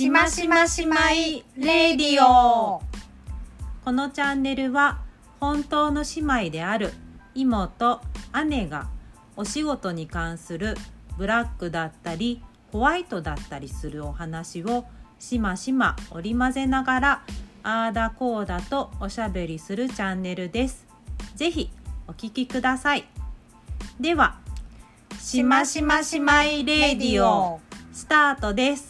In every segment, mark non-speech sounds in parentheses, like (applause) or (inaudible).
しましましまいレディオこのチャンネルは本当の姉妹である妹姉がお仕事に関するブラックだったりホワイトだったりするお話をしましま織り交ぜながらあーだこーだとおしゃべりするチャンネルです。ぜひお聞きください。では、しましましまいレディオスタートです。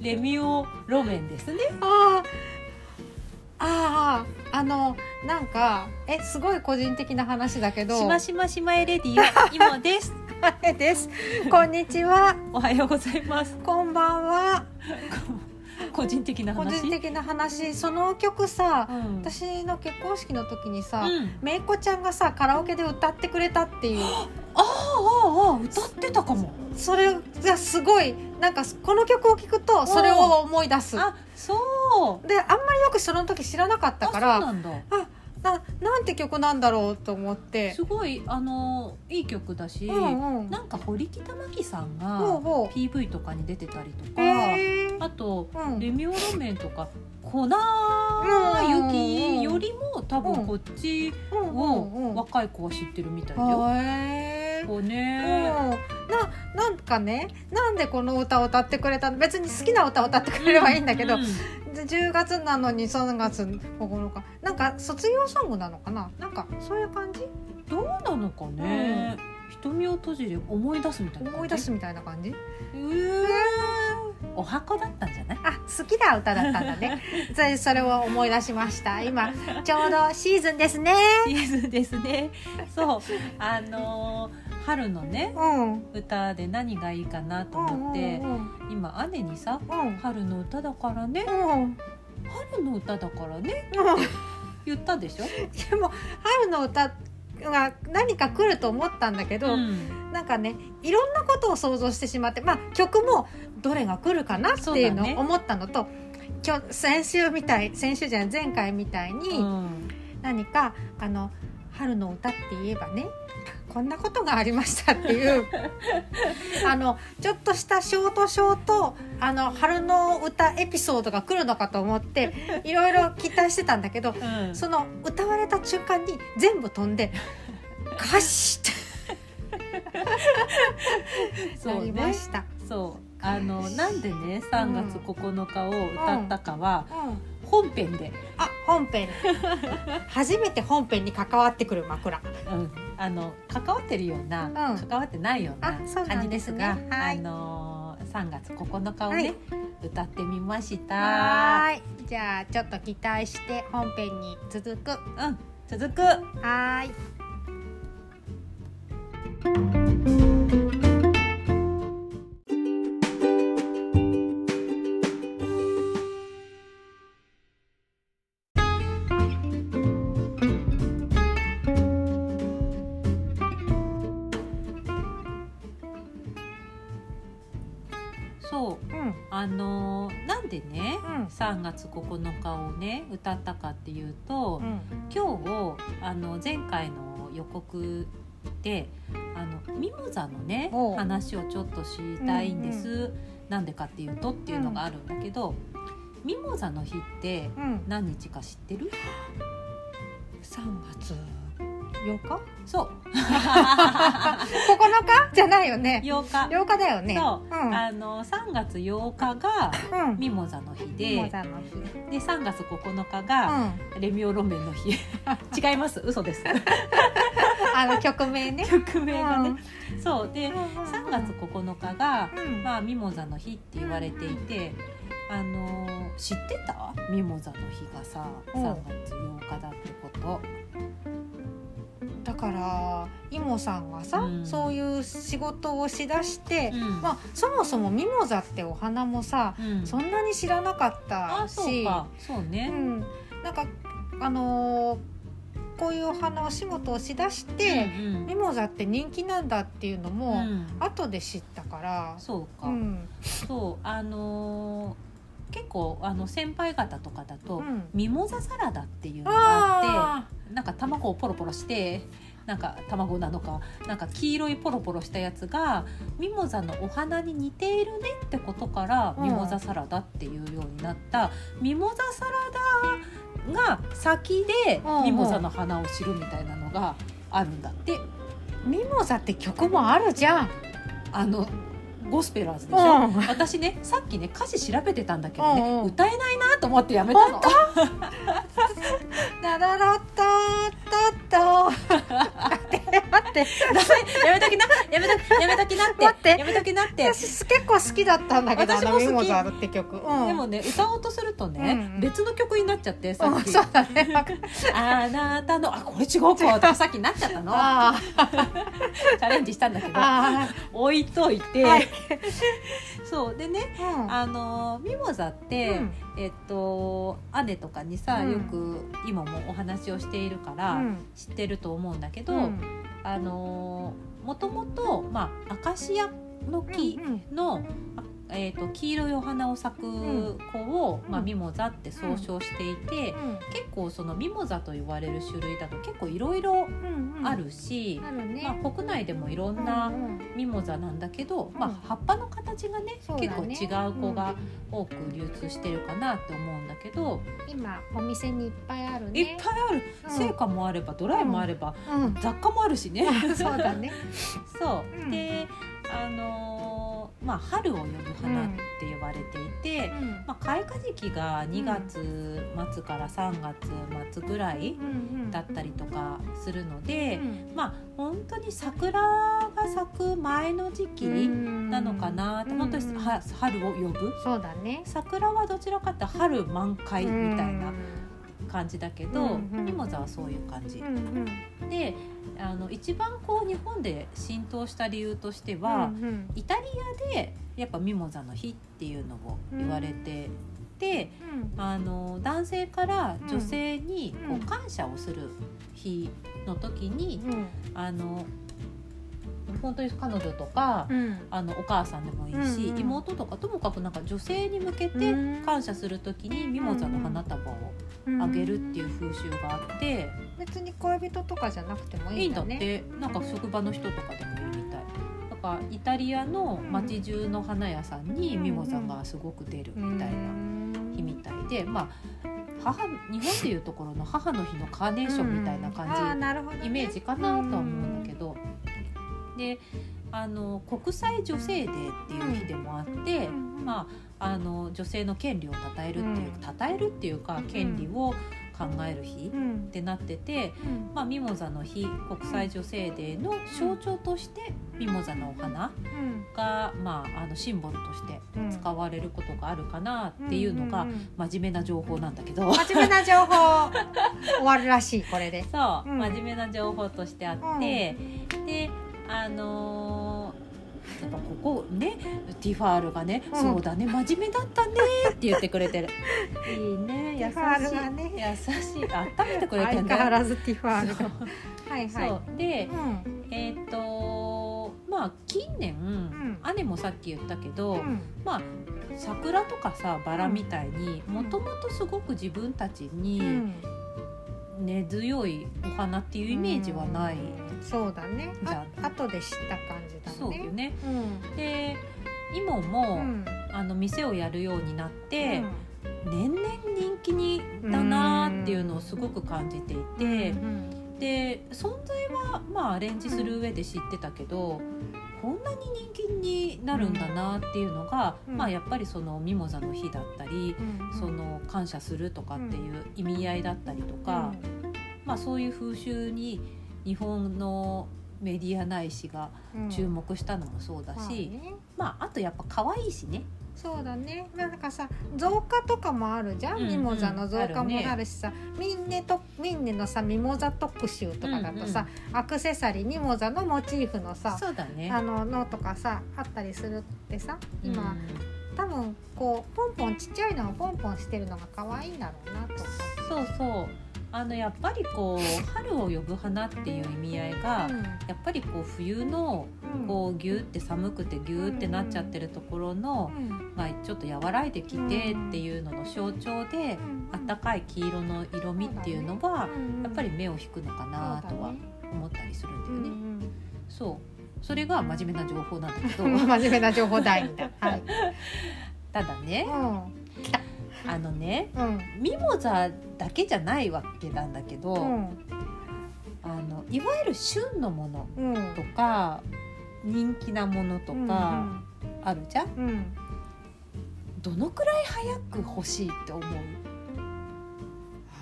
レミオロメンですね。あああああのなんかえすごい個人的な話だけど。しましましまえレディオ。イモです。姉です。こんにちは。おはようございます。こんばんは。個人的な個話人的な話。その曲さうん。私の結婚式の時にさ、うん。めいこちゃんがさカラオケで歌ってくれたっていう。ああああ歌ってたかも。それがすごいなんかこの曲を聴くとそれを思い出す。あそう。であんまりよくその時知らなかったかあらそうなんだ。ななんて曲なんだろうと思って。すごいあのいい曲だし、うんうん。なんか堀北真希さんがほ PV とかに出てたりとか、へー。あと、うん。レミオロメンとか粉うん雪よりも多分こっちうんうんうんを若い子は知ってるみたいだよ。こううん、ね、ななんかねなんでこの歌を歌ってくれたの別に好きな歌を歌ってくれればいいんだけど、うんで10月なのに3月9日なんか卒業ソングなのかな？なんかそういう感じ？どうなのかね、瞳を閉じれば思い出すみたいな思い出すみたいな感じ？うーお箱だったんじゃない？あ好きな歌だったんだね。そ (laughs) れそれを思い出しました。今ちょうどシーズンですね。シーズンですね。そう。あのー春のねうん。歌で何がいいかなと思って、うん今姉にさうん。うん春の歌だからね。うん。春の歌だからねうん。言ったでしょ、でも春の歌が何か来ると思ったんだけど、ん、なんかねいろんなことを想像してしまってまあ曲もどれが来るかなっていうのを思ったのと、今日先週みたい先週じゃない前回みたいに、うん。何かあの春の歌って言えばねこんなことがありましたっていう (laughs) あのちょっとしたショートショートあの春の歌エピソードが来るのかと思っていろいろ期待してたんだけどうん。その歌われた瞬間に全部飛んで (laughs) 歌詞ってなりそうね。ました。そうあのなんでね3月9日を歌ったかはうん。本編で、あ本編。(laughs) 初めて本編に関わってくる枕。うん、あの関わってるような、うん。関わってないような感じんですがはい。あのー3月9日をね、はい。歌ってみました。はーい。じゃあちょっと期待して本編に続く。うん、続く。はーい3月9日をね歌ったかっていうと、うん。今日あの前回の予告であのミモザのね話をちょっと知りたいんです、なんでかっていうとっていうのがあるんだけど、ミモザの日ってうん。何日か知ってる？3月8日？そう。9日？じゃないよね。8日。8日だよね。そう、うん。あの3月8日がうん。ミモザの日ミモでザの日。で3月9日がうん。レミオロメンの日。(laughs) 違います？嘘です。(laughs) あの曲名ね。曲名がね、そう。で3 3月9日が、うん。まあ、ミモザの日って言われていて、あのー知ってた？ミモザの日がさうん。3月8日だってこと。だからイモさんがさ、うん。そういう仕事をしだして、うん。まあそもそもミモザってお花もさ、うん。そんなに知らなかったあそうしかそううね、ん、なんかあのーこういうお花お仕事をしだして、うんミモザって人気なんだっていうのうも、ん。後で知ったから、そうか、うん。そうあのー結構あの先輩方とかだと、うん。ミモザサラダっていうのがああってなんか卵をポロポロしてなんか卵なのかなんか黄色いポロポロしたやつがミモザのお花に似ているねってことから、うん。ミモザサラダっていうようになった。ミモザサラダが先でうんうん。ミモザの花を知るみたいなのがあるんだって。ーミモザって曲もあるじゃん。あのゴスペラーズでしょ、うん。私ねさっきね歌詞調べてたんだけどね、うんうん。歌えないなと思ってやめたの。ラララッタッタッタ待ってやめときなやめときやめときなって。待って。やめときなって。私結構好きだったんだけどあ私も好き。ザって曲、うん、でもね歌おうとするとね、うんうん。別の曲になっちゃってさうんっきそうだね「あなたのあこれ違うか」とかさっきなっちゃったの。あ (laughs) チャレンジしたんだけど。置いといて、はい (laughs) そうでねーうん。あのミモザって、うん。えっと姉とかにさ、うん。よく今もお話をしているから、うん。知ってると思うんだけど、うん。あのもともと、まあ、アカシアの木うんの、あえー、と黄色いお花を咲く子を、まあ、うんミモザって総称していて、結構そのミモザと言われる種類だと結構いろいろうんうん。あるし、あるね、まあ、国内でもいろんなうんうん。ミモザなんだけど、まあ、葉っぱの形がね結構違う子が多く流通してるかなって思うんだけど、今お店にいっぱいあるね。いっぱいある、うん。成果もあればドライもあれば、うん。雑貨もあるしね。(laughs) そうだね。(laughs) そう、うん。であのーまあ春を呼ぶ花って言われていて、うん。まあ、開花時期が2月末から3月末ぐらいうんだったりとかするので、うん。まあ本当に桜が咲く前の時期なのかなって、うん。本当には春を呼ぶ？そうだね。桜はどちらかって春満開みたいな感じだけど、うんうん。ミモザはそういう感じ。であの一番こう日本で浸透した理由としては、うんうん。イタリアでやっぱミモザの日っていうのを言われてて、あの男性から女性にこううん。感謝をする日の時に、うん。あの本当に彼女とか、うん。あのお母さんでもいいし、うんうん。妹とかともかくなんか女性に向けてうん。感謝する時にミモザの花束をあげるっていう風習があって、別に恋人とかじゃなくてもいいいんだねて。なんか職場の人とかでもいるみたい。だからイタリアの街中の花屋さんにミモザがすごく出るみたいな日みたいで、まあ母日本でいうところの母の日のカーネーションみたいな感じ、あーなるほどね。イメージかなとは思うんだけど、であの国際女性デーっていう日でもあって、うんまあ、あの女性の権利を称えるっていううん称えるっていうか権利を考える日うん。ってなってて、うん。まあ、ミモザの日国際女性デーの象徴としてミモザのお花うん。が、まあ、あのシンボルとしてうん。使われることがあるかなっていうのが真面目な情報なんだけど。真面目な情報。(laughs) 終わるらしいこれで。そう、うん。真面目な情報としてあって、であのーやっぱここねティファールがね、うん。そうだね真面目だったねって言ってくれてる。(laughs) いいねティファールがね優しい。温めてくれて相る変わらずティファールはいはい。でうん。えっ、とまあ近年、姉もさっき言ったけど、うん。まあ桜とかさバラみたいにもともとすごく自分たちにうん。根強いお花っていうイメージはない、うん。そうだね。じゃあ後で知った感じだね。そうよね。うん。で今も、うん。あの店をやるようになってう、ん年々人気にだなっていうのをすごく感じていて、うんで存在はまあアレンジする上で知ってたけど、こんなに人気になるんだなっていうのが、うん。まあやっぱりそのミモザの日だったり、その感謝するとかっていう意味合いだったりとか、まあそういう風習に日本のメディアないしが注目したのもそうだだし、まああとやっぱ可愛いしね。そうだね。なんかさ造花とかもあるじゃん、うんうん。ミモザの造花もあるしさ、ミンネとミンネのさミモザ特集とかだとさ、アクセサリーミモザのモチーフのさそうだね。あののとかさあったりするってさ今、うん。多分こうポンポンちっちゃいのがポンポンしてるのが可愛いんだろうなと思そうそうあのやっぱりこう春を呼ぶ花っていう意味合いが、う。やっぱりこう冬のうん。こうギューって寒くてギューってなっちゃってるところの、うん。まあ、ちょっと和らいできてっていうのの象徴で、あったかい黄色の色味っていうのは、やっぱり目を引くのかなとは思ったりするんだよね。そう。それが真面目な情報なんだけど。(laughs) 真面目な情報大だ。はい。(laughs) ただねあのねうん。ミモザだけじゃないわけなんだけど、うん。あのいわゆる旬のものうん。とか人気なものとかあるじゃん、うん。うん。どのくらい早く欲しいって思う？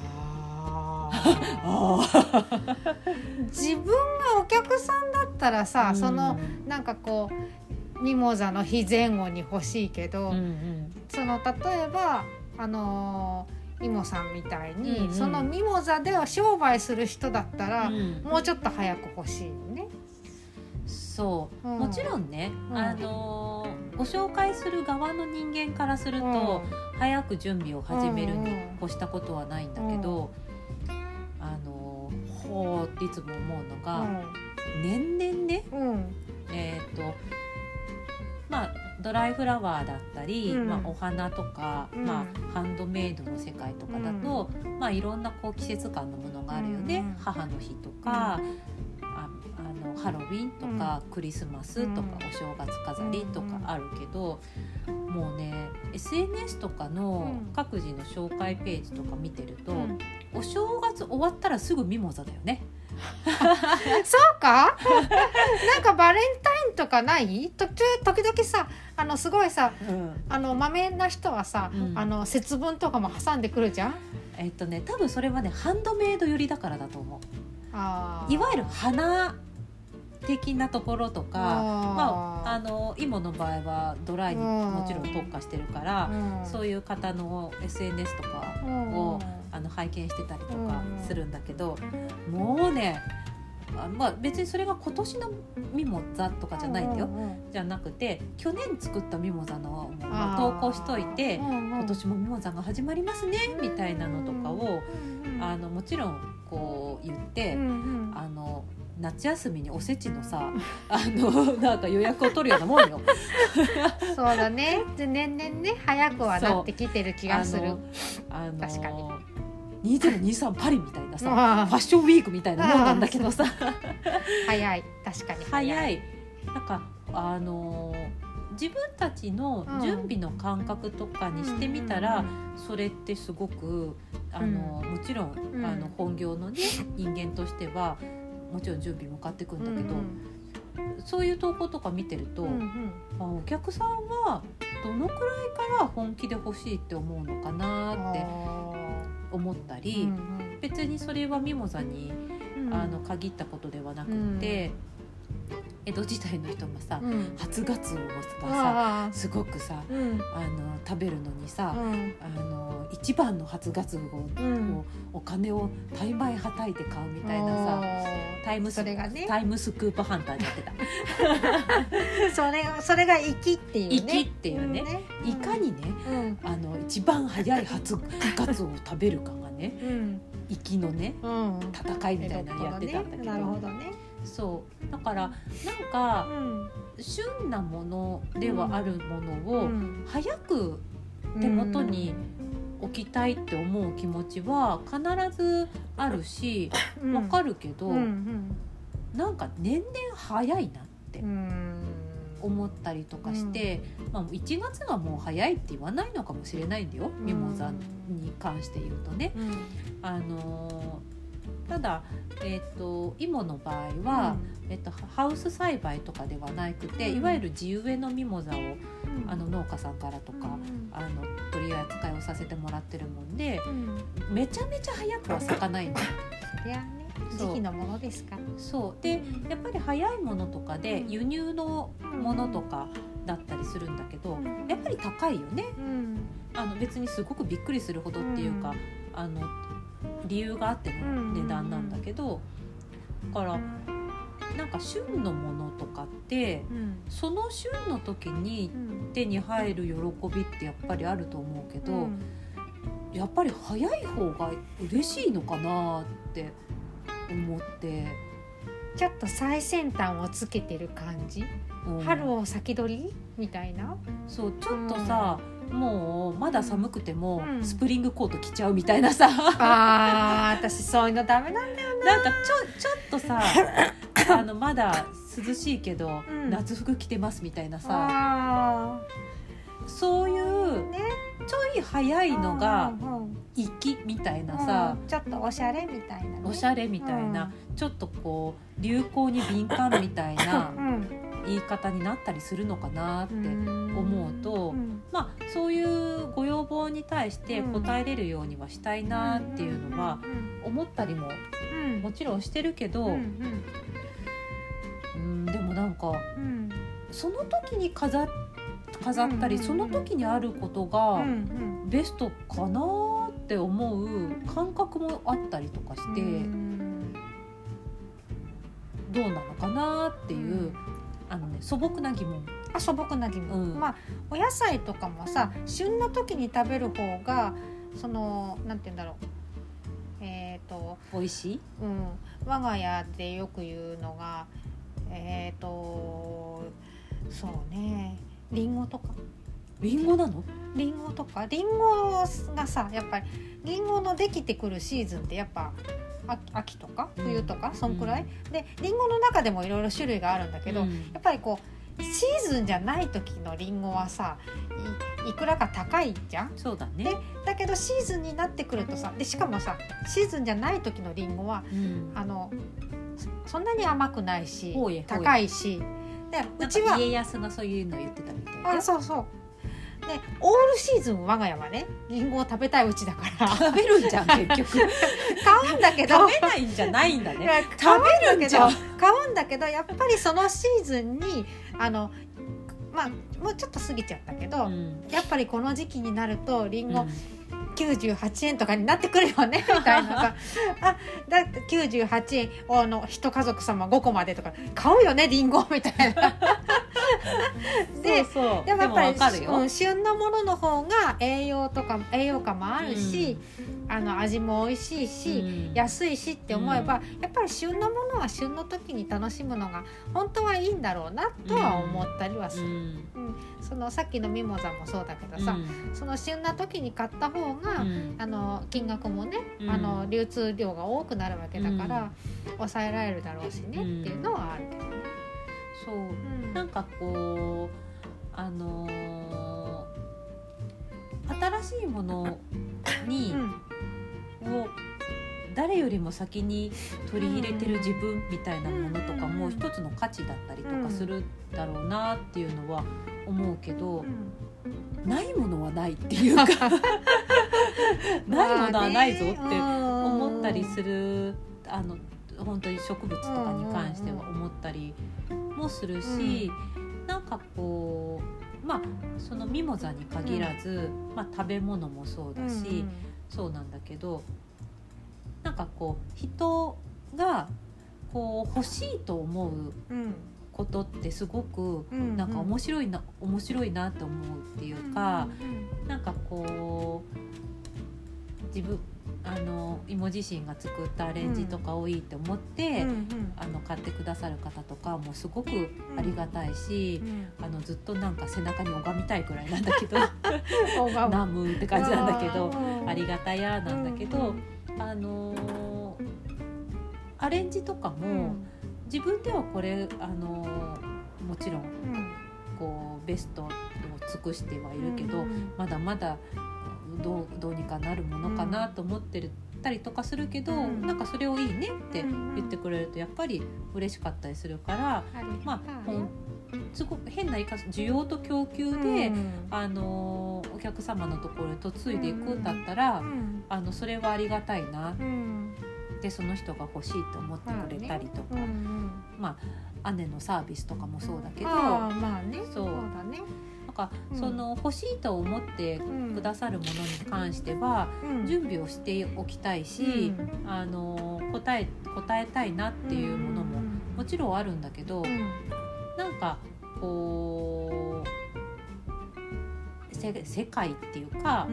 あ (laughs) あ自分がお客さんだったらさ、そのうんなんかこうミモザの日前後に欲しいけど、うんうんその例えばあのーイモさんみたいに、うんうん。そのミモザでは商売する人だったら、うん。もうちょっと早く欲しいね。そう、うん。もちろんね、うん。あのーご紹介する側の人間からすると、早く準備を始めるに越したことはないんだけど、あのーほーっていつも思うのが、年々ねえっ、とまあドライフラワーだったり、うん。まあ、お花とか、うん。まあ、ハンドメイドの世界とかだと、まあ、いろんなこう季節感のものがあるよね、うん。母の日とか、ああのハロウィンとか、クリスマスとか、うん。お正月飾りとかあるけど、もうね SNS とかのうん。各自の紹介ページとか見てると、うん。お正月終わったらすぐミモザだよね。(laughs) そうか？なんかバレンタインとかない？途中時々さあのすごいさあのまめな人はさ、うん。あの節分とかも挟んでくるじゃん？えっとね多分それはねハンドメイド寄りだからだと思う。あー。いわゆる花的なところとかまあ、ああのイモの場合はドライにうんもちろん特化してるから、ーそういう方の SNS とかをあの拝見してたりとかうんするんだけど、もうねあまあ別にそれが今年のミモザとかじゃないんだよ、じゃなくて去年作ったミモザの投稿しといて今年もミモザが始まりますねみたいなのとかをあのもちろんこう言って、あの夏休みにおせちのさ (laughs) あのなんか予約を取るようなもんよ。(laughs) そうだね。で年々ね早くはなってきてる気がする。あの確かに2023パリみたいなさあファッションウィークみたいなもんなんだけどさ。早い。確かに。早い。なんかあの自分たちの準備の感覚とかにしてみたら、それってすごくあの、もちろんあの本業のね人間としてはもちろん準備向かっていくんだけど、そういう投稿とか見てると、うんうん。あお客さんはどのくらいから本気で欲しいって思うのかなって思ったり、うんうん。別にそれはミモザに、うん。あの限ったことではなくって、江戸時代の人がさ、うん。初ガツオがさあすごくさーうん。あの食べるのにさ、うん。あの一番の初ガツオを、うん。お金を大枚はたいて買うみたいなさタイムスそれがね。タイムスクープハンターでやってた。そ (laughs) れそれが粋っていうね。粋っていうね。いかにねうん。あの一番早い初ガツオを食べるかがねうん。粋のねうん。戦いみたいなのやってたんだけど。なるほどねそう。だからなんかうん。旬なものではあるものをうん。早く手元に置きたいって思う気持ちは必ずあるしわかるるけど、なんか年々早いなってうん。思ったりとかして、まあ、1月はもう早いって言わないのかもしれないんだよ、ミモザに関して言うとね。うん。あのーただ、えー、と芋の場合は、えっとハウス栽培とかではなくて、うん。いわゆる地植えのミモザをうん。あの農家さんからとか、うんあの取り扱いをさせてもらってるもんでうん。めちゃめちゃ早くは咲かないんだよ。そりゃねそう。時期のものですから。そう。でやっぱり早いものとかでうん。輸入のものとかだったりするんだけどやっぱり高いよね。うん。あの別にすごくびっくりするほどっていうか、うん。あの理由があっての値段なんだけど、だからなんか旬のものとかってうん。その旬の時にうん。手に入る喜びってやっぱりあると思うけど、うん。やっぱり早い方が嬉しいのかなって思って、ちょっと最先端をつけてる感じ？うん。春を先取り？みたいな？そうちょっとさ、もうまだ寒くてもうん。スプリングコート着ちゃうみたいなさ、あー私そういうのダメなんだよな。んかちょちょっとさ (laughs) あのまだ涼しいけど、うん。夏服着てますみたいなさ。あそういうーね。ちょい早いのがうんうん粋みたいなうん。さ、ちょっとおしゃれみたいなね。おしゃれみたいな、ちょっとこう流行に敏感みたいなうん。言い方になったりするのかなって、思思うとまあそういうご要望に対して応えれるようにはしたいなっていうのは思ったりもうん。もちろんしてるけど、ううん。んでもなんかうん。その時に飾っ飾ったり、うんその時にあることうがん。ベストかなって思う感覚もあったりとかして、うんどうなのかなっていう、あのね素朴な疑問。あ素朴な疑問、うん。まあお野菜とかもさ旬の時に食べる方がそのなんて言うんだろう。えっ、と美味しい？うん。我が家でよく言うのがえっ、とそうね。りんごとか。リンゴなの？りんごとか。りんごがさやっぱりりんごのできてくるシーズンってやっぱ秋秋とか冬とか、うん。そんくらい、でりんごの中でもいろいろ種類があるんだけど、うん。やっぱりこうシーズンじゃない時のりんごはさいいくらか高いじゃん？そうだね。で。だけどシーズンになってくるとさでしかもさシーズンじゃない時のりんごはうん。あのそそんなに甘くないし高いしでなうんちはか家康がそういうの言ってたみたいであそうそう。でオールシーズン我が家はねりんごを食べたいうちだから。食べるんじゃん結局。(laughs) 買うんだけど。食べないんじゃないんだね。食べるんじゃん買うんだけどやっぱりそのシーズンにあのまあもうちょっと過ぎちゃったけど、うん。やっぱりこの時期になるとりんごうん98円とかになってくるよね (laughs) みたいなさ。あだって98円。あの一家族様5個までとか。買うよねりんごみたいな。(laughs) でそうそう。でもやっぱりわかるよ、うん旬のものの方が栄養とか栄養価もあるし、あの味も美味しいし、うん。安いしって思えば、やっぱり旬のものは旬の時に楽しむのが本当はいいんだろうなとは思ったりはする、うん。うん。そのさっきのミモザもそうだけどさ、うん。その旬な時に買った方が、うん。あの金額もね、うん。あの流通量が多くなるわけだから、抑えられるだろうしね、うん。っていうのはあるけどね。そう。うん。なんかこうあのー新しいものに、を誰よりも先に取り入れてる自分みたいなものとかもうん。一つの価値だったりとかするだろうなっていうのは思うけどう、んないものはないっていうか (laughs) ないものはないぞって思思ったりするあの本当に植物とかに関しては思ったりもするし、なんかこうまあそのミモザに限らず、まあ、食べ物もそうだし、そうなんだけどなんかこう人がこう欲しいと思ううんことってすごくうんなんか面白いな面白いなと思うっていうか、なんかこう自分あの芋自身が作ったアレンジとか多いって思って、うんうん。あの買ってくださる方とかもすごくありがたいし、うん。あのずっとなんか背中に拝みたいくらいなんだけど (laughs) (laughs) ナムって感じなんだけどうんありがたやなんだけど、うんあのーアレンジとかうもん自分ではこれあのーもちろんうん。こうベストを尽くしてはいるけど、うんまだまだどうどうにかなるものかなと思ってるたりとかするけど、うん。なんかそれをいいねって言ってくれるとやっぱり嬉しかったりするから、まあほんすごく変な言い方需要と供給で、あのお客様のところに嫁いでいくんだったら、あのそれはありがたいなでその人が欲しいと思ってくれたりとか、まあ姉のサービスとかもそうだけど、ああまあね。そう。だね。なんかうん。その欲しいと思ってくださるものに関しては、準備をしておきたいし、あの答え答えたいなっていうものももちろんあるんだけど、なんかこうせ世界っていうか、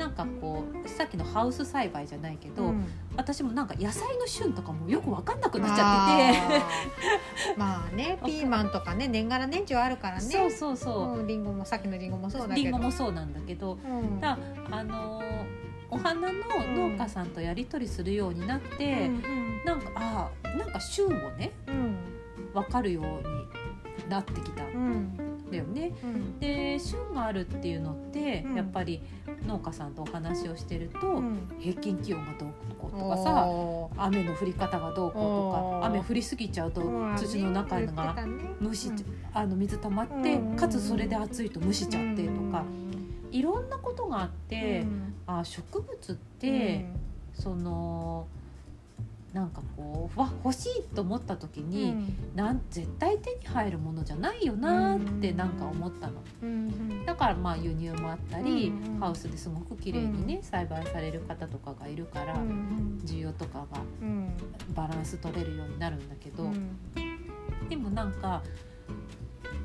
なんかこうさっきのハウス栽培じゃないけど、私もなんか野菜の旬とかもよく分かんなくなっちゃってて。て (laughs) まあねピーマンとかね年がら年中あるからね。そうそうそう、うんリンゴもさっきのリンゴもそうだけど。リンゴもそうなんだけど。うん。だあのーお花の農家さんとやり取りするようになって、うんなんかあーなんか旬をねうん。分かるようになってきたんうんだよね。うん。で旬があるっていうのって、うん。やっぱり農家さんとお話をしてると、うん。平均気温がどうこうとかさ雨の降り方がどうこうとか雨降りすぎちゃうとうん。土の中が蒸し、うん。あの水溜まって、うんかつそれで暑いと蒸しちゃってとか、いろんなことがあって、うん。あ植物って、そのなんかこうわ欲しいと思った時に、なん絶対手に入るものじゃないよなってうん。なんか思ったの。うんだからまあ輸入もあったり、うんハウスですごく綺麗にね、栽培される方とかがいるから、うん。需要とかがうん。バランス取れるようになるんだけど、うん。でもなんか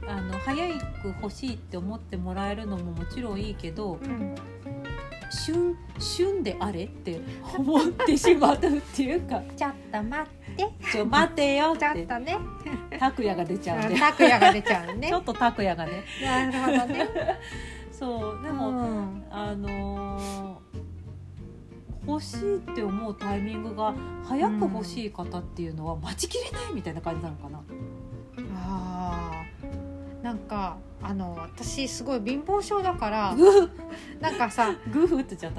あの早く欲しいって思ってもらえるのももちろんいいけどうん旬旬であれって思ってしまうっていうか。ちょっと待って。ちょ待てよっちょってとね。拓也が出ちゃうんで、拓也が出ちゃうね。(laughs) ちょっと拓也がね。なるほどね。(laughs) そうででも、あのー欲しいって思うタイミングが早く欲しい方っていうのは待ちきれないみたいな感じなのかな。あー。なんかあの私すごい貧乏症だから (laughs) なんかさグーフってちゃっ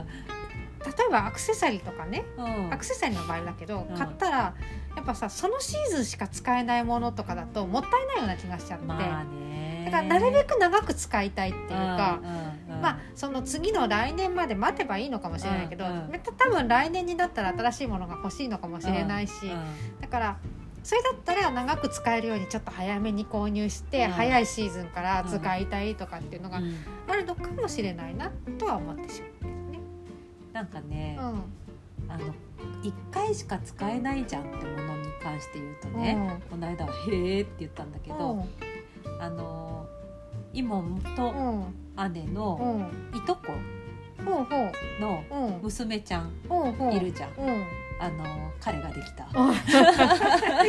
例えばアクセサリーとかねた。うん。アクセサリーの場合だけど、うん。買ったらやっぱさそのシーズンしか使えないものとかだともったいないような気がしちゃって、まあね。だからなるべく長く使いたいっていうか、うんうんうん。まあその次の来年まで待てばいいのかもしれないけど、うんうん。多分来年になったら新しいものが欲しいのかもしれないし、うん。だからそれだったら長く使えるようにちょっと早めに購入して、うん。早いシーズンから使いたいとかっていうのがうん。あるのかもしれないなとは思ってしまうけどね。なんかね、うん。あの一回しか使えないじゃんってものに関して言うとね、この間は「へえ」って言ったんだけど、あの妹うとん。姉うのん。いとこのうん。娘ちゃんいるじゃん。うんあの彼ができた。(laughs)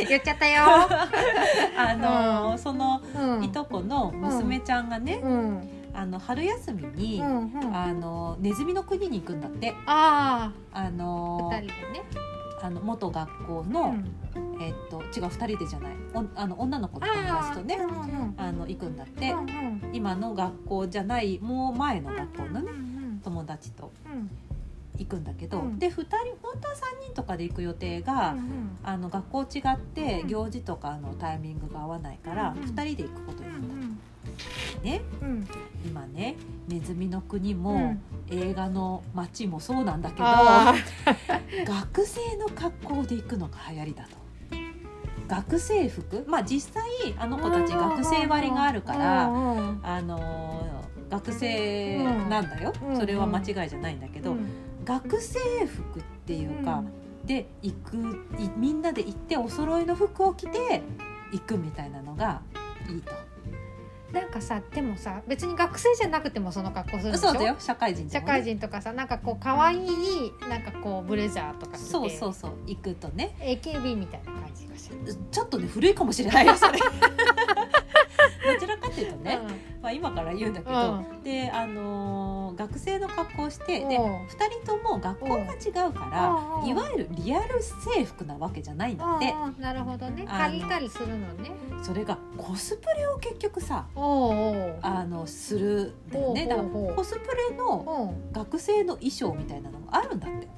言っちゃったよ。あの、そのうん。いとこの娘ちゃんがね、うん。あの春休みに、うんうん。ああのネズミの国に行くんだって。ああーの二人でね。あの元学校うの、ん。えっと違う二人でじゃない。おあの女の子の友達とねあの行くんだって、うんうん。今の学校じゃないもう前の学校のねうん。友達と。うん行くんだけど、うん。で2人本当は3人とかで行く予定が、うんあの学校違ってうん。行事とかのタイミングが合わないから、うん2人で行くことになっうんたね。うん。今ねネズミの国も、うん。映画の街もそうなんだけどあ (laughs) 学生の格好で行くのが流行りだと。学生服？まあ実際あの子たち学生割があるから、うんうんあのー学生なんだよ、うん。それは間違いじゃないんだけど、うん学生服っていうか、で行くいみんなで行ってお揃いの服を着て行くみたいなのがいいと。なんかさでもさ別に学生じゃなくてもその格好するんでしょ？そうだよ。社会人で社会人とかさなんかこう可愛いなんかこうブレザーとかそうそうそう。行くとね。AKB みたいな感じがしる。ちょっとね古いかもしれないよそれ。どちらかっていうとね、まあ、今から言うんだけど、で、あのー学生の格好をしてでうん。2人とも学校が違うからうんいわゆるリアル制服なわけじゃないんだって。うんうん。なるほどね。借りたりするのね。それがコスプレを結局さあのするんだよね。だからコスプレのうん。学生の衣装みたいなのがあるんだって。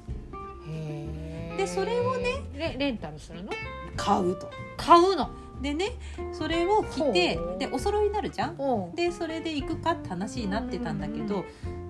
へでそれをねレレンタルするの？買うと。買うの？でねそれを着てでお揃いになるじゃん。でそれで行くかって話になってたんだけうんど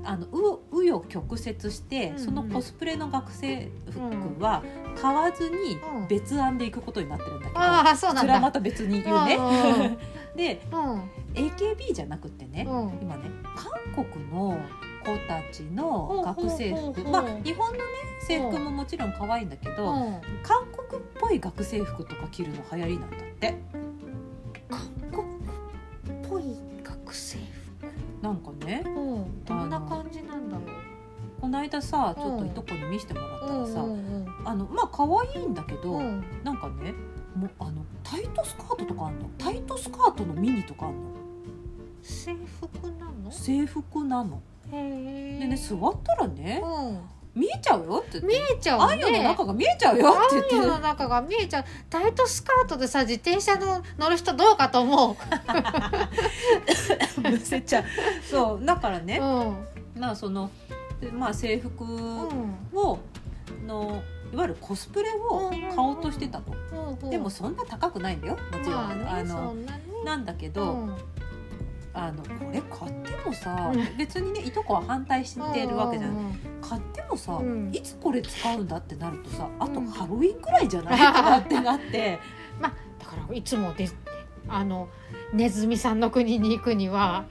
あのう紆余曲折してそのコスプレの学生服は買わずにうん。別案で行くことになってるんだけどああそうなんだ。それはまた別に言うね。でうん。(laughs) AKB じゃなくてねうん。今ね韓国の子たちの学生服まあ日本のね制服ももちろん可愛いんだけどうん。韓国っぽい学生服とか着るの流行りなんだっての間さちょっといとこに見せてもらったらさうんうんあのまあ可愛いんだけど、うん。なんかねもうあのタイトスカートとかあんの？タイトスカートのミニとかあんの？制服なの？制服なの。でね座ったらねうん。見えちゃうよって言って。見えちゃうね。あんよの中が見えちゃうよって言って。の中が見えちゃう。タイトスカートでさ自転車の乗る人どうかと思う、(laughs) むせちゃう。そうだからね、うん。まあそのでまあ制服うん。をのいわゆるコスプレを買おうとしてたと、うんでもそんな高くないんだよもちろん、まあねあのなんだけど、うんあのこれ買ってもさ、うん別にねいとこは反対してるわけじゃない、買ってもさ、うんいつこれ使うんだってなるとさあとうんハロウィンくらいじゃないかなってなってだからいつもであのネズミさんの国に行くには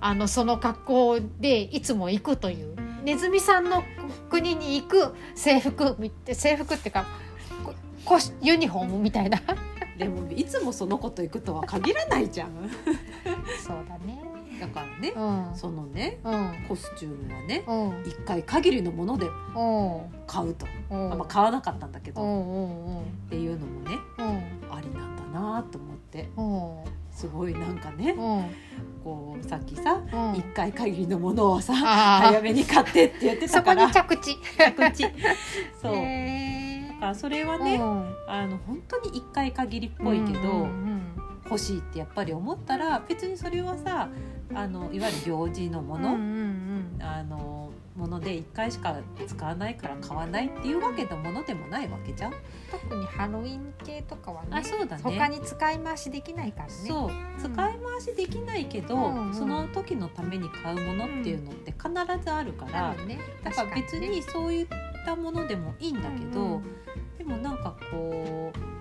あのその格好でいつも行くというネズミさんの国に行く制服み制服っていうかユニフォームみたいな。でもいつもそのこと行くとは限らないじゃん。そうだね。だからねうん。そのねうん。コスチュームはねうん。一回限りのものでうん。買うと、うん。あまあ、買わなかったんだけど、っていうのもねうん。ありなんだなと思って。うん。すごいなんかねうんこうさっきさうん。一回限りのものをさあ早めに買ってって言ってそこにたから着地。着地。(laughs) そう。へだからそれはーね、うん。あの本当に一回限りっぽいけど、うんうん欲しいってやっぱり思ったら別にそれはさあのいわゆる行事のもの、うんうん。あのもので1回しか使わないから買わないっていうわけのものでもないわけじゃん。特にハロウィン系とかはねあそうだね。他に使い回しできないからね。そう。使い回しできないけど、うんうん。その時のために買うものっていうのって必ずあるから、あるね。だから別にそういったものでもいいんだけど、うんうん。でもなんかこう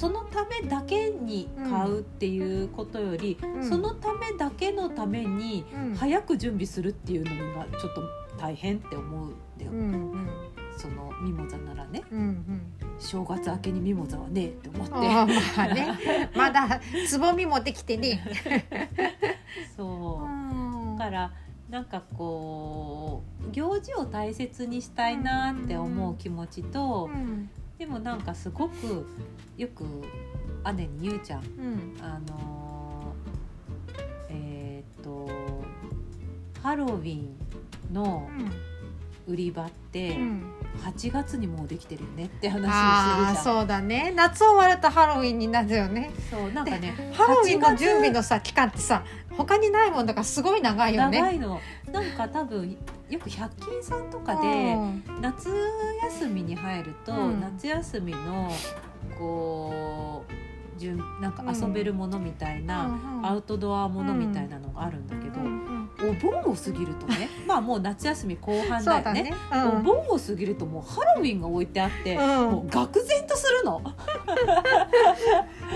そのためだけに買うっていうことより、うん。そのためだけのためにうん。早く準備するっていうのがちょっと大変って思うんだよ、うんうん。そのミモザならね。うんうん。正月明けにミモザはねえって思って、まあね。まだつぼみもできてね。(laughs) そう。だからなんかこう行事を大切にしたいなって思う気持ちと、うんでもなんかすごくよく姉に言うじゃん。うん。あのーえーっとハロウィンの売り場ってうん。8月にもうできてるよねって話をするじああゃん。そうそうだね。夏終わるとハロウィンになるよね。なんかねハロウィンの8月。準備のさ期間ってさ他にないもんだからすごい長いよね。長いの。なんか多分よく百均さんとかでうん。夏休みに入ると、うん。夏休みのこう順なんか遊べるものみたいな、アウトドアものみたいなのがあるんだけど、お盆を過ぎるとね (laughs) まあもう夏休み後半だだよね。ね。おうん。盆を過ぎるともうハロウィンが置いてあって、うん。もう愕然とするの。(laughs)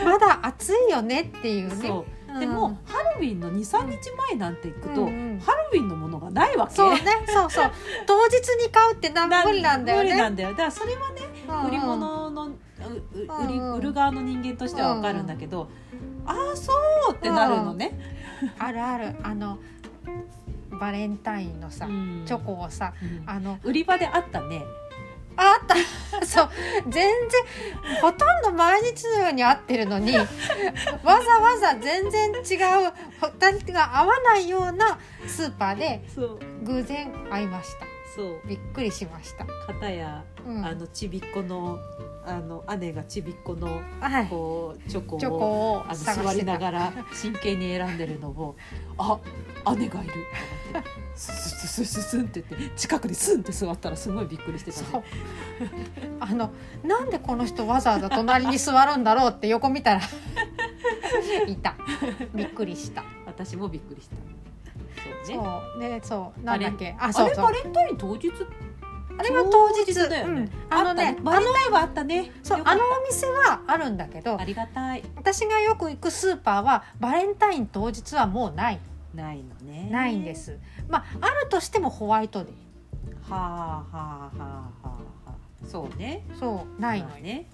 まだ暑いよねっていうねでも、ハロウィンの23日前なんて行くと、ハロウィンのものがないわけ。そうねそうそう。(laughs) 当日に買うってな無理なんだよ無理なねんだよ。だからそれはね、売り物の売り売る側の人間としては分かるんだけど、ああそうってなるのね、あるある。あのバレンタインのさ、うん。チョコをさうん。あの売り場であったねあった。(laughs) そう。全然ほとんど毎日のように会ってるのに (laughs) わざわざ全然違う二人が合わないようなスーパーで偶然会いました。そう。びっくりしました、片や、うん、あのちびっこのあの姉がちびっこのはい。こうチョコをあの座りながら真剣に選んでるのをあ姉がいる。と思ってスススススンって言って近くにスンって座ったらすごいびっくりしてたね。あのなんでこの人わざわざ隣に座るんだろうって横見たらいた。びっくりした。私もびっくりした。そうね。そう。ねそう。なんだっけ。ああそうそう。れ？バレンタイン当日あれは当日だよね。うんあのねあったバレンタインはあったね。そうあのお店はあるんだけどありがたい。私がよく行くスーパーはバレンタイン当日はもうないないのね。ないんで。すまああるとしてもホワイトデーはあはあはあはあはあ。そうね。そうないのよ、まあね。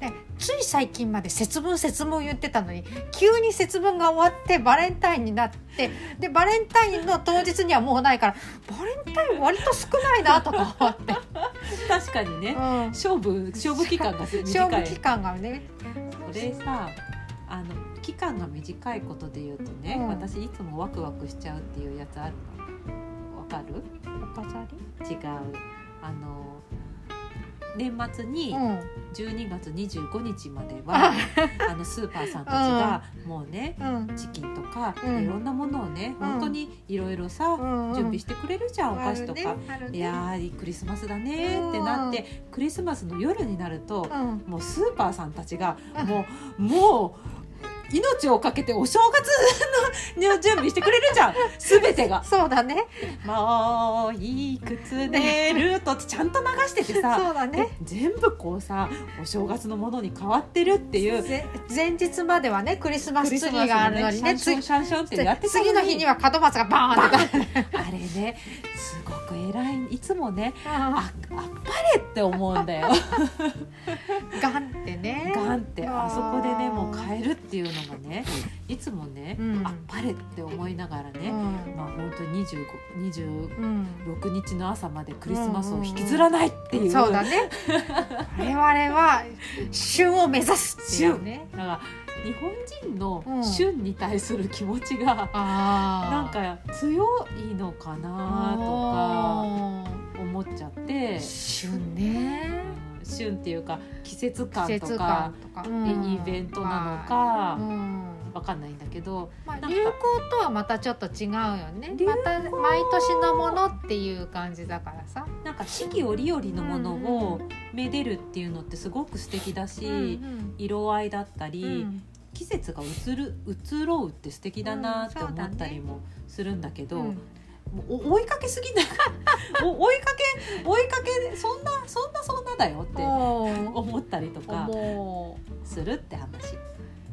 ねつい最近まで節分節分言ってたのに急に節分が終わってバレンタインになってでバレンタインの当日にはもうないからバレンタイン割と少ないなとか思って、(laughs) 確かにね。うん、勝負勝負期間が (laughs) 短い。勝負期間がね。これさあの期間が短いことで言うとね、うん。私いつもワクワクしちゃうっていうやつあるの？わかる？お飾違う。あの年末にり、うん。12月25日までは、あのスーパーさんたちがもうねうん。チキンとか、うん。いろんなものをねうん。本当にいろいろさ、うん準備してくれるじゃん、お菓子とか。いやークリスマスだねってなって、クリスマスの夜になると、うん。もうスーパーさんたちがうん。もうもう命をかけてお正月の準備してくれるじゃん。全てが。(laughs) そうだね「もういくつ出ると」ってちゃんと流しててさ。そうだね。全部こうさお正月のものに変わってるっていう。ぜ前日まではねクリスマスツリーがあるのにねシャンシャンシャンってやってた次の日には門松がバーンってあれねすごく偉いいつもねあああっぱれって思うんだよガンってねガンってあそこでねもう変えるっていうのがねいつもね、うん。あっぱれって思いながらうね、ん。まあ本当に25 26うん日の朝までクリスマスを引きずらないっていう,、そうだね。(laughs) 我々は旬を目指すっていう。ね。だから日本人のうん。旬に対する気持ちがあなんか強いのかなとか思っちゃって、旬ね。うん旬っていうか季節感とかイベントなのかうん。わかんないんだけど、まあ、流行とはまたちょっと違うよね。また毎年のものっていう感じだからさ、なんか四季折々のものうんをめでるっていうのってすごく素敵だし、色合いだったり、うん。季節が移る移ろうって素敵だなって思ったりもするんだけど、うん。もうお追いかけすぎないお追いかけ追いかけそんなそんなそんなだよって思ったりとかするって話。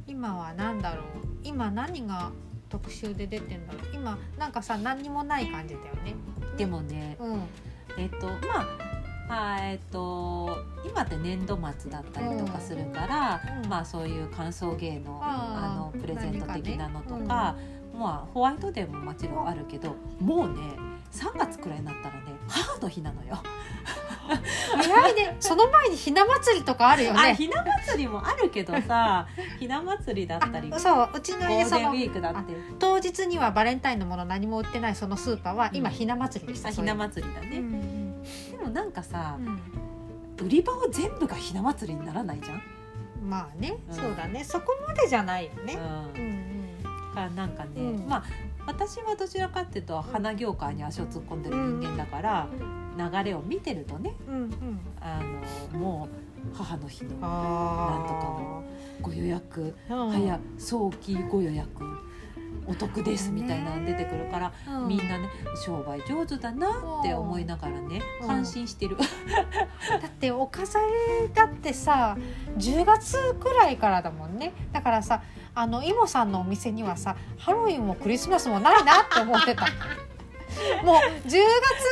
今は何だろう。今何が特集で出てんだろう。今なんかさ何にもない感じだよね。でもねうん。えっとまああえっと今って年度末だったりとかするから、うん。まあそういう歓送迎のあーあのプレゼント的なのと何かかまあホワイトデーももちろんあるけどもうね3月くらいになったらね母の日なのよ。早いね。その前にひな祭りとかあるよね。あひな祭りもあるけどさひな祭りだったりそううちの家そのィークだって。当日にはバレンタインのもの何も売ってないそのスーパーは今うん。ひな祭りでした、ひな祭りだうね、ん。でもなんかさう売り場は全部がひな祭りにならないじゃん？んまあね、うん。そうだね。そこまでじゃないよね、ううんんからなんかね、うん。まあ私はどちらかっていうと花業界に足を突っ込んでる人間だから、流れを見てるとねうんうん。あのもう母の日のあなんとかもご予約、早早期ご予約お得ですみたいなの出てくるから、うん。みんなね商売上手だなって思いながらねうん。感心してる、(laughs) だってお飾りだってさ10月くらいからだもんね。だからさあのイモさんのお店にはさハロウィンもクリスマスもないなって思ってた。(laughs) もう10月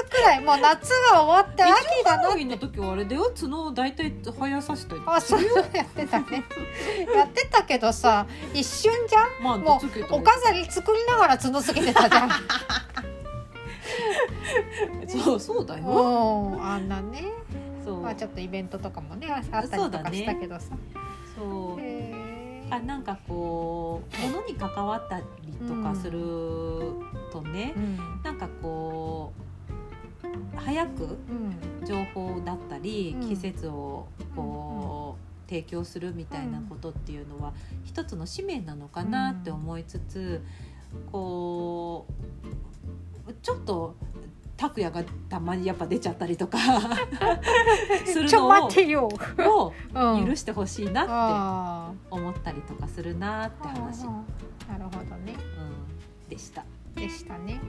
くらいもう夏が終わって秋だなハロウィンの時はあれだよ。角大体生やさせたりあそうやってたね。(laughs) やってたけどさ一瞬じゃん。マンもトつけてお飾り作りながら角つけてたじゃん。(laughs) そうそうだよ、うんあんなね。そう。まあちょっとイベントとかもねあったりとかしたけどさ、そうへーあなんかこう物に関わったりとかするとね、うん。なんかこう早くうん。情報だったり、うん。季節をこう、提供するみたいなことっていうのは一つの使命なのかなって思いつつ、こうちょっと拓也がたまにやっぱ出ちゃったりとか (laughs) するちょの待ってよ、をうん、許してほしいなってあ思ったりとかするなってー話、うん、なるほどね。でした。でしたね。う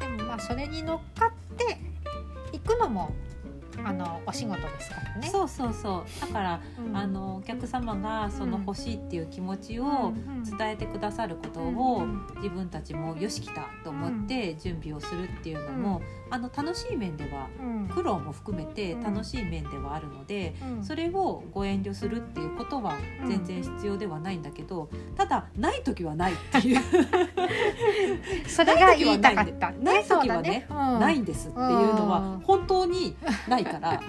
でもまあそれに乗っかって行くのもあのお仕事ですからね。んそうそうそう。だから、うん。あのお客様がそのうん。欲しいっていう気持ちうをん。伝えてくださることうんをうん。自分たちもよし来たと思って準備をするっていうのも、あの楽しい面ではうん。苦労も含めてうん。楽しい面ではあるので、うん。それをご遠慮するっていうことは全然必要ではないんだけど、ただない時はないっていう。(laughs) それが言いたかった。ない時はねそうん。ないんですっていうのうはん。本当にないから。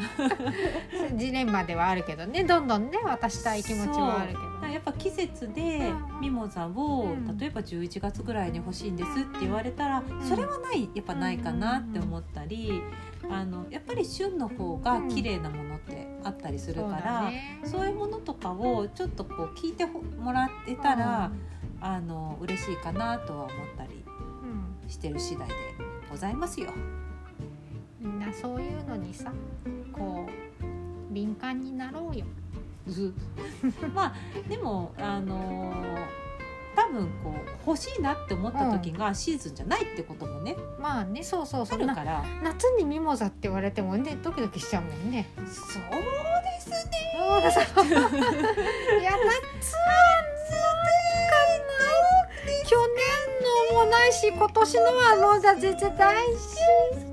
(laughs) ジレンマではあるけどね。どんどんね渡したい気持ちはあるけどやっぱ季節でうんミモザをうん。例えば11月ぐらいに欲しいんですって言われたらそれはないやっぱないかなって思ったりあのやっぱり旬の方が綺麗なものってあったりするからね。そういうものとかをちょっとこう聞いてもらえたらあの嬉しいかなとは思ったりうん。してる次第でございますよ。みんなそういうのにさこう敏感になろうよ。ず (laughs) まあでもあのー多分こう欲しいなって思った時がシーズンじゃないってこともね、まあね。そうそうそあう。なるから。夏にミモザって言われてもねドキドキしちゃうもんね。そうですね。いや (laughs) 夏は夏かな。去年のもないし今年のはもうだ全然大事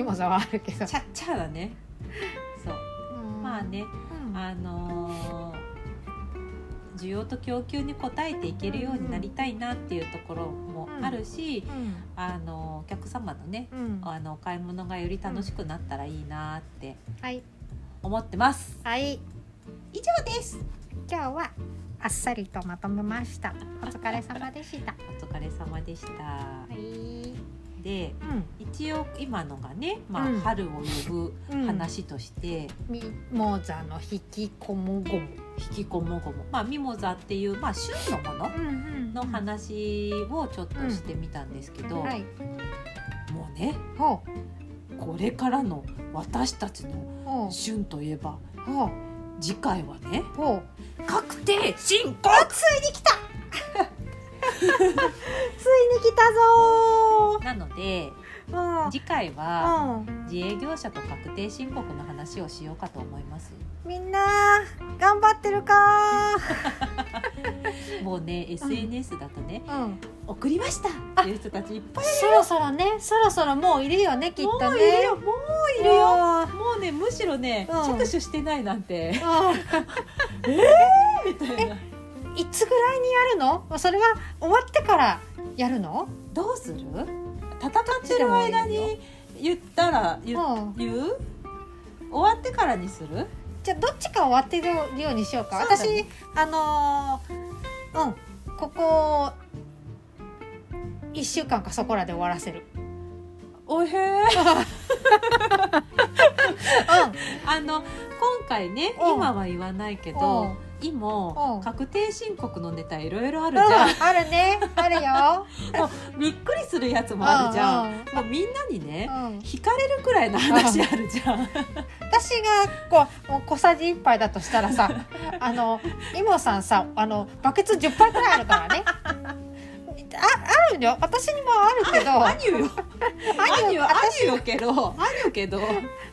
ゃなミモザはあるけどちゃちゃだねそううんまあねうんあのー需要と供給に応えていけるようになりたいなっていうところもあるし、うんあのーお客様のねうんあのお買い物がより楽しくなったらいいなってはい思ってます。はい以上です。今日はあっさりとまとめましたお疲れ様でしたお疲れ様でした。はいでうん。一応今のがね、まあうん。春を呼ぶうん。話として、ミモザの引きこもごも。引きこもごも、まあミモザっていうまあ旬のものんの話をちょっとしてみたんですけど、はい。もうねほこれからの私たちの旬といえば次回はね確定申告ついに来た (laughs) ついに来たぞなのでーうん。次回はうん。自営業者と確定申告の話をしようかと思います。みんな頑張ってるか (laughs) もうね SNS だとねうん。送りましたっていう人たちいっぱいそろそろねそろそろもういるよねきっもとね。ういるよもういるよ。よもうねむしろね、うん。着手してないなんて。(laughs) みたいないつぐらいにやるの？それは終わってからやるの？どうする？戦ってる間に言ったら言,、うん。言う？終わってからにする？じゃあどっちか終わってるようにしようか。私あのーうん。ここ1週間かそこらで終わらせる。おへー。う (laughs) あの今回ねうん。今は言わないけうどん今うん。確定申告のネタいろいろあるん、うん、じゃん、あるね。あるよ。(laughs) びっくりするやつもあるじゃん、うんうん。もうみんなにねうん、惹かれるくらいの話あるじゃん。私がこうもう小さじ1杯だとしたらさ (laughs) あのイモさんさあのバケツ10杯くらいあるからね。ああるよ。私にもあるけど。アニュよ。アニュア私よけど。アニュけど。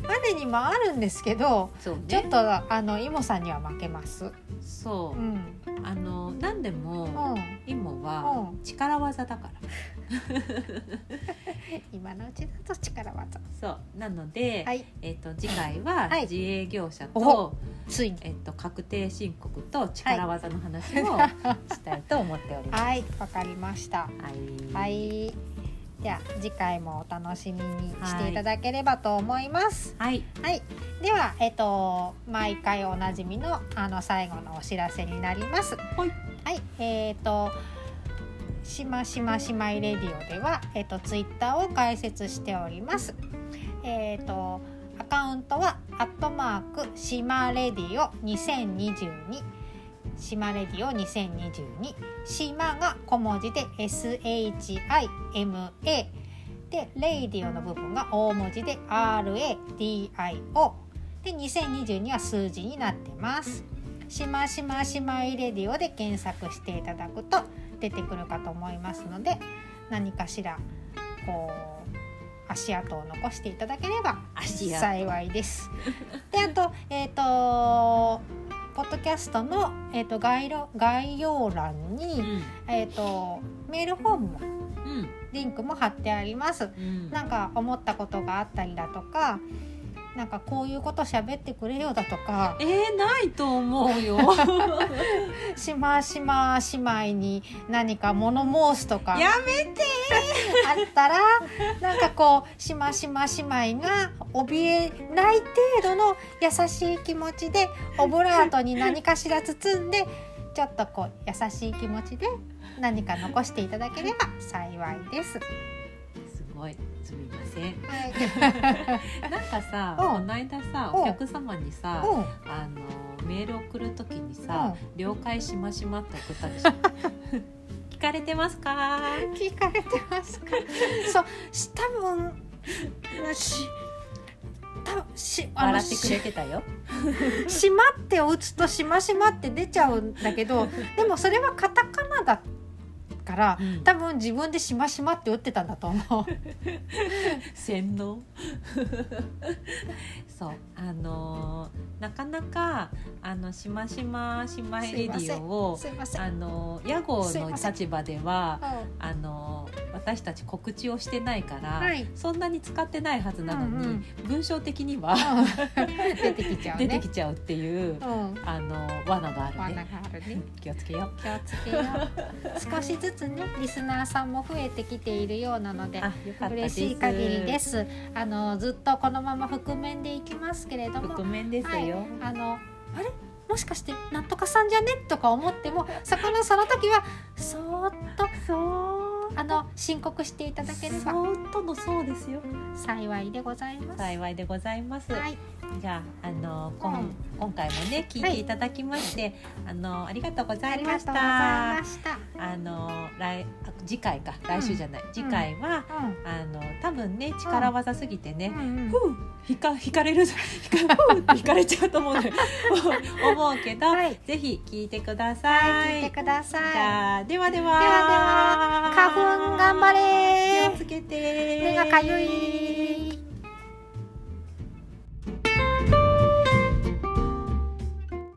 (laughs) 姉にもあるんですけどそうちょっねとあのイモさんには負けます。そう。う、ん。あの何でもうん。イモはうん。力技だから。(laughs) 今のうちだと力技。そう。なので、はい。えっ、と次回ははい。自営業者おと、ついに。えっ、と確定申告と力技の話をしたいと思っております。(laughs) はい。わかりました。はい。はいでは次回もお楽しみにしていただければと思いますはい。はい、ではえっ、と毎回おなじみのあの最後のお知らせになりますはいはいえっ、としましましまいレディオでは、えっと、ツイッターを開設しております。えっと、アカウントは、アットマーク、しまレディオ2022。しまレディオ2022。しまが小文字で SHIMA。で、レイディオの部分が大文字で RADIO。で、2022は数字になってます。しましましまいレディオで検索していただくと出てくるかと思いますので何かしらこう足跡を残していただければ幸いです。であとえっ、とポッドキャストの、えー、と概要概要欄に、えー、とメールフォームもうん。リンクも貼ってあります。うん。なんか思ったことがあったりだとかなんかこういうこと喋ってくれよだとかえー、ないと思うよ。しましま姉妹に何か物申すとか。やめて。あったらなんかこうしましま姉妹が怯えない程度の優しい気持ちでオブラートに何かしら包んでちょっとこう優しい気持ちで何か残していただければ幸いです。すごいすみません。はい、なんかさ、うん。この間さうん。お客様にさ、うん。あのメール送るときにさ、了解しましまって送ったでしょ。(laughs) 聞かれてますか？聞かれてますか？そう、し多分し多分し笑ってくれてたよ。ししまってを打つとしましまって出ちゃうんだけど、でもそれはカタカナだから。うん多分自分でしましまって打ってたんだと思う。洗脳 (laughs) そうあのーなかなかあのしましましまいレディオを。あの屋号の立場ではうんあの私たち告知をしてないから、はいそんなに使ってないはずなのに、うんうん文章的にはう (laughs) ん出てきちゃうね。出てきちゃうっていう、うん。あの罠がある罠ねがあるね。(laughs) 気をつけよう気をつけよう。(laughs) 少しずつね、リスナーさんも増えてきているようなので。嬉しい限りです。あのずっとこのまま覆面でいきますけれども、覆面ですよ、はい、あのあれ？もしかしてなんとかさんじゃね？とか思ってもそこのその時はそーっとそうあの申告していただければ。そーっとのそうですよ。幸いでございます。幸いでございます、はい、じゃああのこん、うん今回もね聞いていただきまして、あのありがとうござあいました。りがとうございました。あの来あ次回か。来週じゃない、次回は、あの多分ね力技すぎてね、うん、うんうん。ふう引か引かれる引 (laughs) かふうって引かれちゃうと思う (laughs) 思うけど、はい。ぜひ聞いてくださはい、い。聞いてください。じゃあではでは。ではでは。花粉頑張れ。気をつけて。目がかゆい。